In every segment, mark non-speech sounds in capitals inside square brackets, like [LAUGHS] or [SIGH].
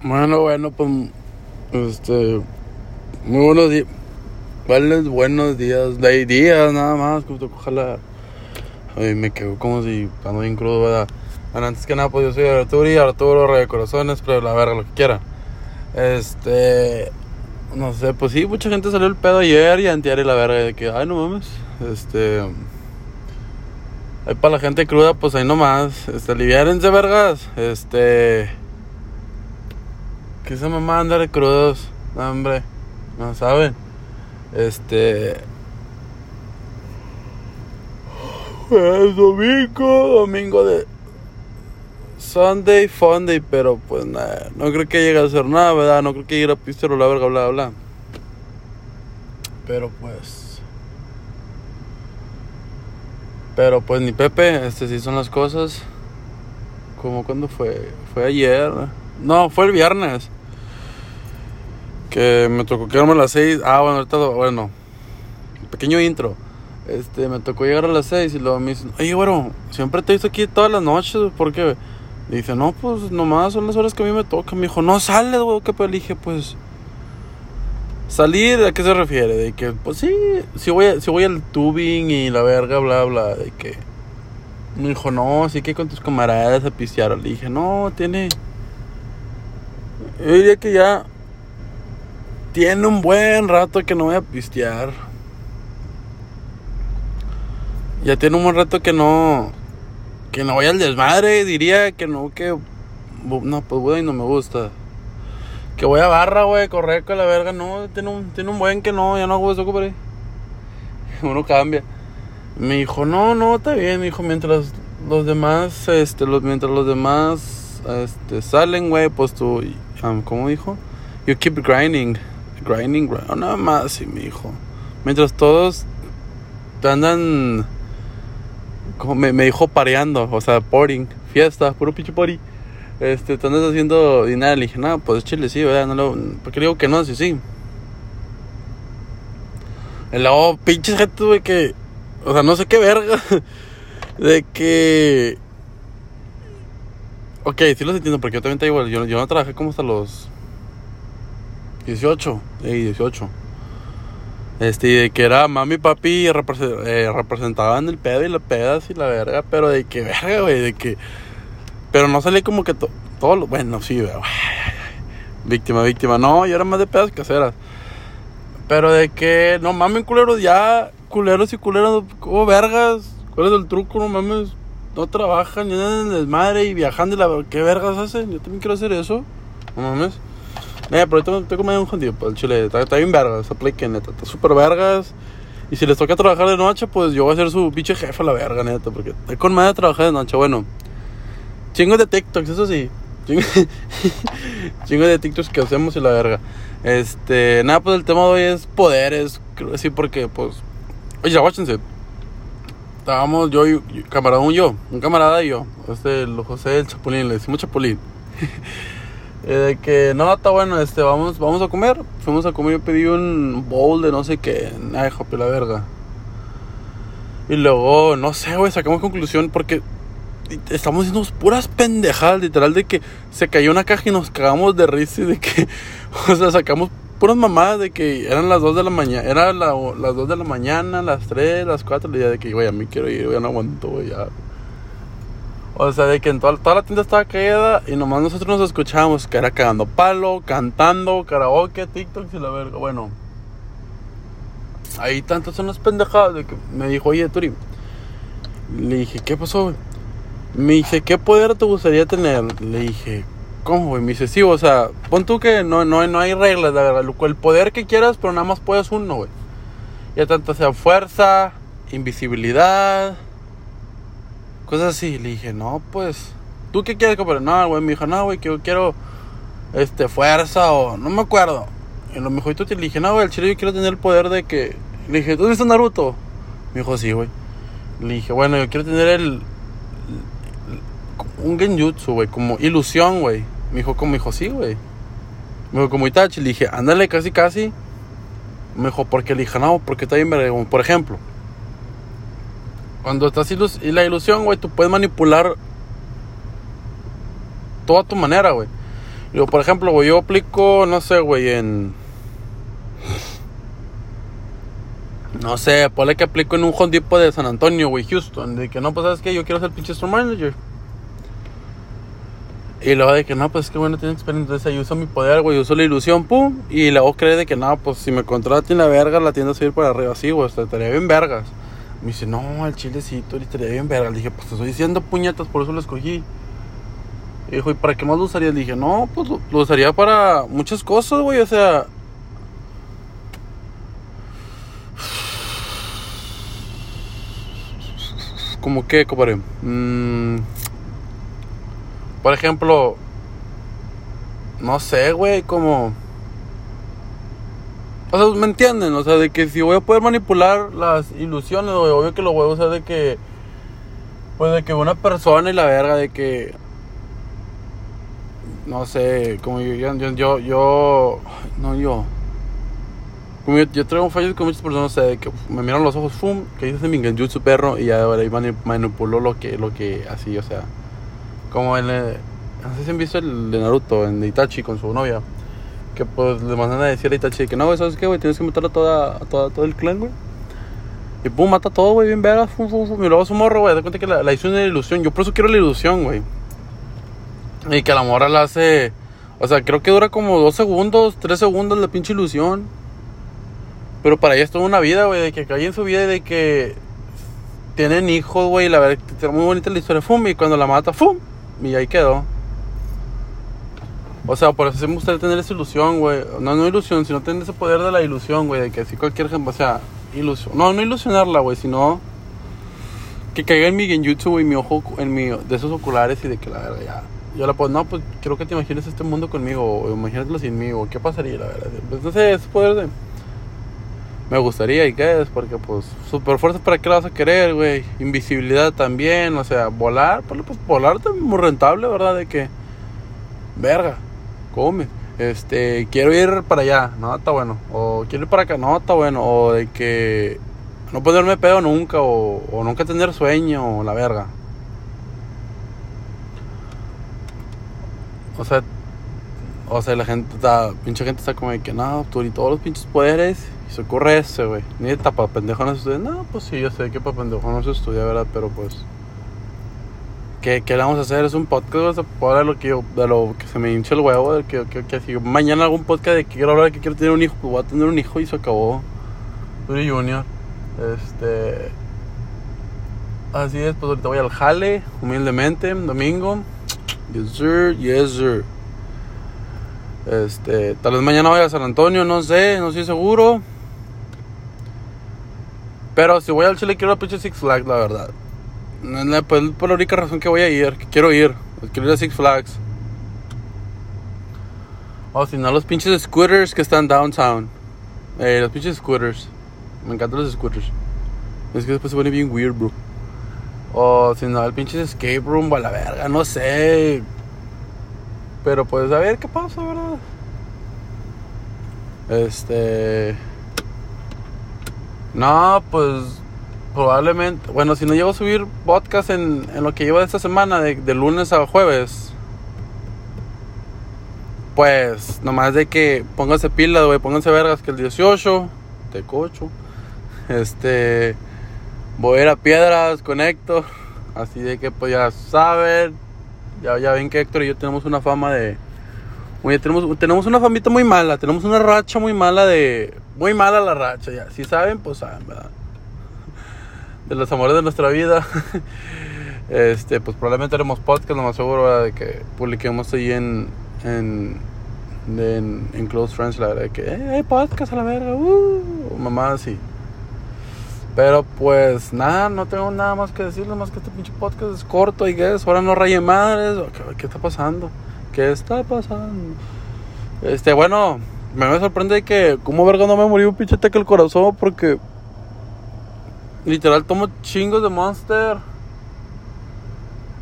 Bueno, bueno, pues. Este. Muy buenos días. ¿Cuáles buenos días? De días nada más. Ojalá. Ay, me quedo como si ando bien crudo, ¿verdad? Antes que nada, pues yo soy Arturo y Arturo Rey Corazones, pero la verga, lo que quiera. Este. No sé, pues sí, mucha gente salió el pedo ayer y antier y la verga. De que, ay, no mames. Este. Ahí para la gente cruda, pues ahí nomás. Este, aliviárense, vergas. Este. ¿Qué se mamá andar de crudos? No, hombre, no saben. Este. Es domingo, domingo de. Sunday, Funday, pero pues nada, no creo que llegue a hacer nada, ¿verdad? No creo que llegue a pistero, la verga, bla, bla. Pero pues. Pero pues ni Pepe, este sí son las cosas. Como cuando fue, fue ayer. No, fue el viernes. Que me tocó quedarme a las 6. Ah, bueno, ahorita, bueno. Pequeño intro. Este, me tocó llegar a las 6 y luego me dicen, oye, bueno, siempre te he visto aquí todas las noches, ¿por qué? dice, no, pues nomás son las horas que a mí me tocan. Me dijo, no sales, güey, ¿qué? Pues dije, pues. ¿Salir? ¿A qué se refiere? De que, pues sí, si voy, si voy al tubing y la verga, bla, bla, de que. Me dijo, no, así que con tus camaradas a pistear. Le dije, no, tiene. Yo diría que ya tiene un buen rato que no voy a pistear. Ya tiene un buen rato que no. Que no voy al desmadre. Diría que no, que. No, pues güey, no me gusta. Que voy a barra, güey, correr con la verga. No, tiene un, tiene un buen que no, ya no hago eso, compadre. [LAUGHS] Uno cambia. Me dijo, no, no, está bien. Me dijo, mientras los demás, este, los, mientras los demás, este, salen, güey, pues tú, um, ¿cómo dijo? You keep grinding grinding, grinding, nada más, sí, mi hijo. Mientras todos andan, como me, me dijo pareando, o sea, pouring, fiesta, puro pinche pori. Este, te andas haciendo dinero. Le dije, no, pues chile, sí, ¿verdad? No lo, porque digo que no, sí, sí. Y luego, pinches gente, güey, que, o sea, no sé qué verga, [LAUGHS] de que. Ok, sí los entiendo, porque yo también te igual. Yo, yo no trabajé como hasta los 18, y 18. Este, de que era mami y papi eh, representaban el pedo y las pedas y la verga, pero de que [LAUGHS] verga, güey, de que. Pero no salía como que todo lo. Bueno, sí, güey. Víctima, víctima. No, yo era más de pedas caseras. Pero de que, no mames, culeros, ya, culeros y culeros, como vergas. ¿Cuál es el truco? No mames, no trabajan, ya en desmadre y viajando y la ¿Qué vergas hacen? Yo también quiero hacer eso. No mames. Eh, pero tengo, tengo medio un jodido pues, el chile. Está, está bien vergas, apliquen, neta. Está súper vergas. Y si les toca trabajar de noche, pues yo voy a ser su pinche jefe a la verga, neta. Porque estoy con madre de trabajar de noche. Bueno, chingo de TikToks, eso sí. Chingo, [LAUGHS] de TikToks que hacemos y la verga. Este, nada, pues el tema de hoy es poderes. Creo que porque, pues. Oye, aguáchense. Estábamos yo y camarada, un yo, un camarada y yo. Este, el José el Chapulín, le decimos Chapulín. [LAUGHS] Eh, de que no, está bueno, este, vamos, vamos a comer. Fuimos a comer, yo pedí un bowl de no sé qué. Ay, jope la verga. Y luego, no sé, güey, sacamos conclusión porque estamos haciendo puras pendejadas, literal, de que se cayó una caja y nos cagamos de risa y de que, [LAUGHS] o sea, sacamos puras mamadas de que eran las 2 de la mañana, eran las 2 de la mañana, las 3, las 4, y de que, güey, a mí quiero ir, ya no aguanto, güey, ya. O sea, de que en toda, toda la tienda estaba caída y nomás nosotros nos escuchábamos que era cagando palo, cantando, karaoke, TikTok y la verga. Bueno, ahí tantas son las pendejadas de que me dijo, oye, Turi. Le dije, ¿qué pasó? Me dice, ¿qué poder te gustaría tener? Le dije, ¿cómo, güey? Me dice, sí, o sea, pon tú que no, no, no hay reglas, la verdad. El poder que quieras, pero nada más puedes uno, güey. Ya tanto sea fuerza, invisibilidad Cosas así. Le dije, no, pues, ¿tú qué quieres comprar? No, güey, me dijo, no, güey, que yo quiero, este, fuerza o, no me acuerdo. Y lo mejor le dije, no, güey, el chile yo quiero tener el poder de que, le dije, ¿tú viste Naruto? Me dijo, sí, güey. Le dije, bueno, yo quiero tener el, un genjutsu, güey, como ilusión, güey. Me dijo, como, me dijo, sí, güey. Me dijo, como Itachi. Le dije, ándale, casi, casi. Me dijo, porque le dije, no, porque está bien, por ejemplo. Cuando estás y la ilusión, güey, tú puedes manipular toda tu manera, güey. Yo, por ejemplo, güey, yo aplico, no sé, güey, en. No sé, ponle que aplico en un Home Depot de San Antonio, güey, Houston. De que no, pues sabes que yo quiero ser pinche store manager. Y luego de que no, pues es que bueno, tiene experiencia. Entonces ahí uso mi poder, güey, uso la ilusión, pum. Y luego cree de que no, pues si me contratan la verga, la tienda a subir para arriba. así, güey, estaría bien vergas. Me dice, no, al chilecito, estaría bien vergas. Le dije, pues te estoy diciendo puñetas, por eso lo escogí. Y dijo, ¿y para qué más lo usarías? Le dije, no, pues lo, lo usaría para muchas cosas, güey, o sea. Como que, compadre. Mm, por ejemplo, no sé, güey, como... O sea, ¿me entienden? O sea, de que si voy a poder manipular las ilusiones, obvio que lo voy a usar de que... Pues de que una persona y la verga, de que... No sé, como yo, yo, yo, no yo. Yo, traigo fallos con muchas personas, o sea, de que me miran los ojos, fum, que dice mi genjutsu perro, y ya ahora ahí manipulo lo que, lo que, así, o sea... Como en. El, no sé si han visto el de Naruto, en Itachi con su novia. Que pues le mandan a decir a Itachi que no, güey, ¿sabes qué, güey? Tienes que matar a, toda, a toda, todo el clan, güey. Y pum, mata todo, güey, bien verga. Fum, fum, fum. Y luego su morro, güey. Da cuenta que la, la hizo una ilusión. Yo por eso quiero la ilusión, güey. Y que la morra la hace. O sea, creo que dura como dos segundos, tres segundos la pinche ilusión. Pero para ella es toda una vida, güey. De que cae en su vida y de que tienen hijos, güey. La verdad, está muy bonita la historia. Fum, y cuando la mata, fum. Y ahí quedó. O sea, por eso me gustaría tener esa ilusión, güey. No, no ilusión, sino tener ese poder de la ilusión, güey. De que si cualquier ejemplo, o sea, ilusión. No, no ilusionarla, güey, sino que caiga en mi genjutsu, güey, mi ojo, en mi, de esos oculares y de que la verdad ya. Yo la puedo, no, pues quiero que te imagines este mundo conmigo, o imagínatelo sin mí, o qué pasaría, la verdad. Pues no sé, ese poder de. Me gustaría, ¿y qué es? Porque, pues, super fuerza, ¿para qué la vas a querer, güey? Invisibilidad también, o sea, volar, pues, pues volar también muy rentable, ¿verdad? De que, verga, come. Este, quiero ir para allá, no, está bueno. O quiero ir para acá, no, está bueno. O de que no ponerme pedo nunca, o, o nunca tener sueño, o la verga. O sea, o sea, la gente está, pinche gente está como de que, no, tú y todos los pinches poderes y se ocurre ese, güey. Ni para pendejo no se estudia. No, pues sí, yo sé que para pendejo no se estudia, ¿verdad? Pero pues. ¿Qué, ¿Qué le vamos a hacer? Es un podcast de lo que yo, de lo que se me hincha el huevo, de que, que, que, si mañana algún podcast de que quiero hablar que quiero tener un hijo, pues voy a tener un hijo y se acabó. Soy Junior. Este. Así es, pues ahorita voy al jale, humildemente, domingo. Yes, sir, yes, sir. Este, tal vez mañana vaya a San Antonio, no sé, no estoy seguro. Pero si voy al Chile quiero a pinche Six Flags, la verdad. Es pues, por la única razón que voy a ir, que quiero ir. Quiero ir a Six Flags. O si no, los pinches scooters que están downtown. Eh, los pinches scooters. Me encantan los scooters. Es que después se pone bien weird, bro. O si no, el pinche escape room a la verga, no sé. Pero pues a ver qué pasa, ¿verdad? Este. No, pues probablemente. Bueno, si no llego a subir podcast en, en lo que llevo de esta semana, de, de lunes a jueves. Pues nomás de que pónganse pilas, güey, pónganse vergas que el 18, te cocho. Este. Voy a ir a Piedras con Héctor. Así de que pues ya saben. Ya, ya ven que Héctor y yo tenemos una fama de. Oye, tenemos, tenemos una famita muy mala, tenemos una racha muy mala de. Muy mala la racha, ya. Si saben, pues saben, ¿verdad? De los amores de nuestra vida. [LAUGHS] Este, pues probablemente haremos podcast, lo más seguro, ¿verdad? De que publiquemos ahí en. En, en, Close Friends, la verdad, que, eh, hay podcast a la verga, uh, mamá, así. Pero pues nada, no tengo nada más que decirles, más que este pinche podcast es corto y que ahora no raye madres, ¿Qué, ¿qué, está pasando? ¿Qué está pasando? Este, bueno, me, sorprende que como verga no me murió un pinche ataque al corazón porque literal tomo chingos de Monster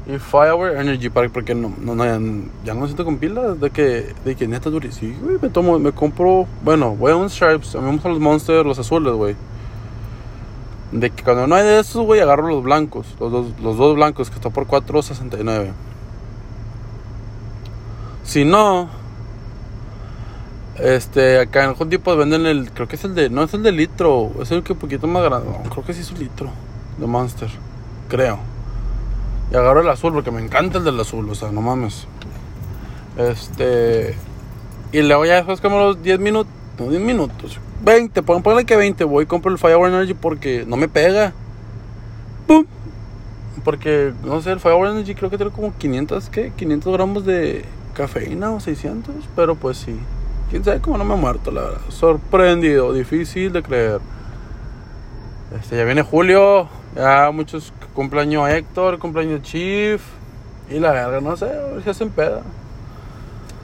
y Firewear Energy para porque no, no, no ya, no siento con pilas de que de que neta dure, sí, me tomo me compro, bueno, voy a un Stripes, a mí me gustan los Monster, los azules, güey. De que cuando no hay de esos, güey, agarro los blancos. Los dos, los dos blancos que están por 4.69. Si no, este, acá en Home Depot venden el, creo que es el de, no es el de litro, es el que un poquito más grande, no, creo que sí es un litro de Monster, creo. Y agarro el azul porque me encanta el del azul, o sea, no mames. Este, y luego ya después como los 10 minutos, no 10 minutos, 20, ponle que 20, voy y compro el Fire Energy porque no me pega. ¡Pum! Porque, no sé, el Fire Energy creo que tiene como 500, ¿qué? 500 gramos de cafeína o 600, pero pues sí. Quién sabe cómo no me he muerto, la verdad. Sorprendido, difícil de creer. Este, ya viene julio, ya muchos cumpleaños Héctor, cumpleaños Chief. Y la verga, no sé, a hacen peda.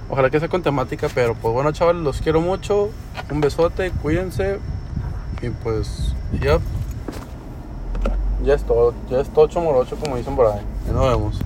Ojalá que sea con temática, pero pues bueno, chavales, los quiero mucho. Un besote, cuídense. Y pues, ya. Ya es todo, ya es todo chomorocho, como dicen por ahí. Ya nos vemos.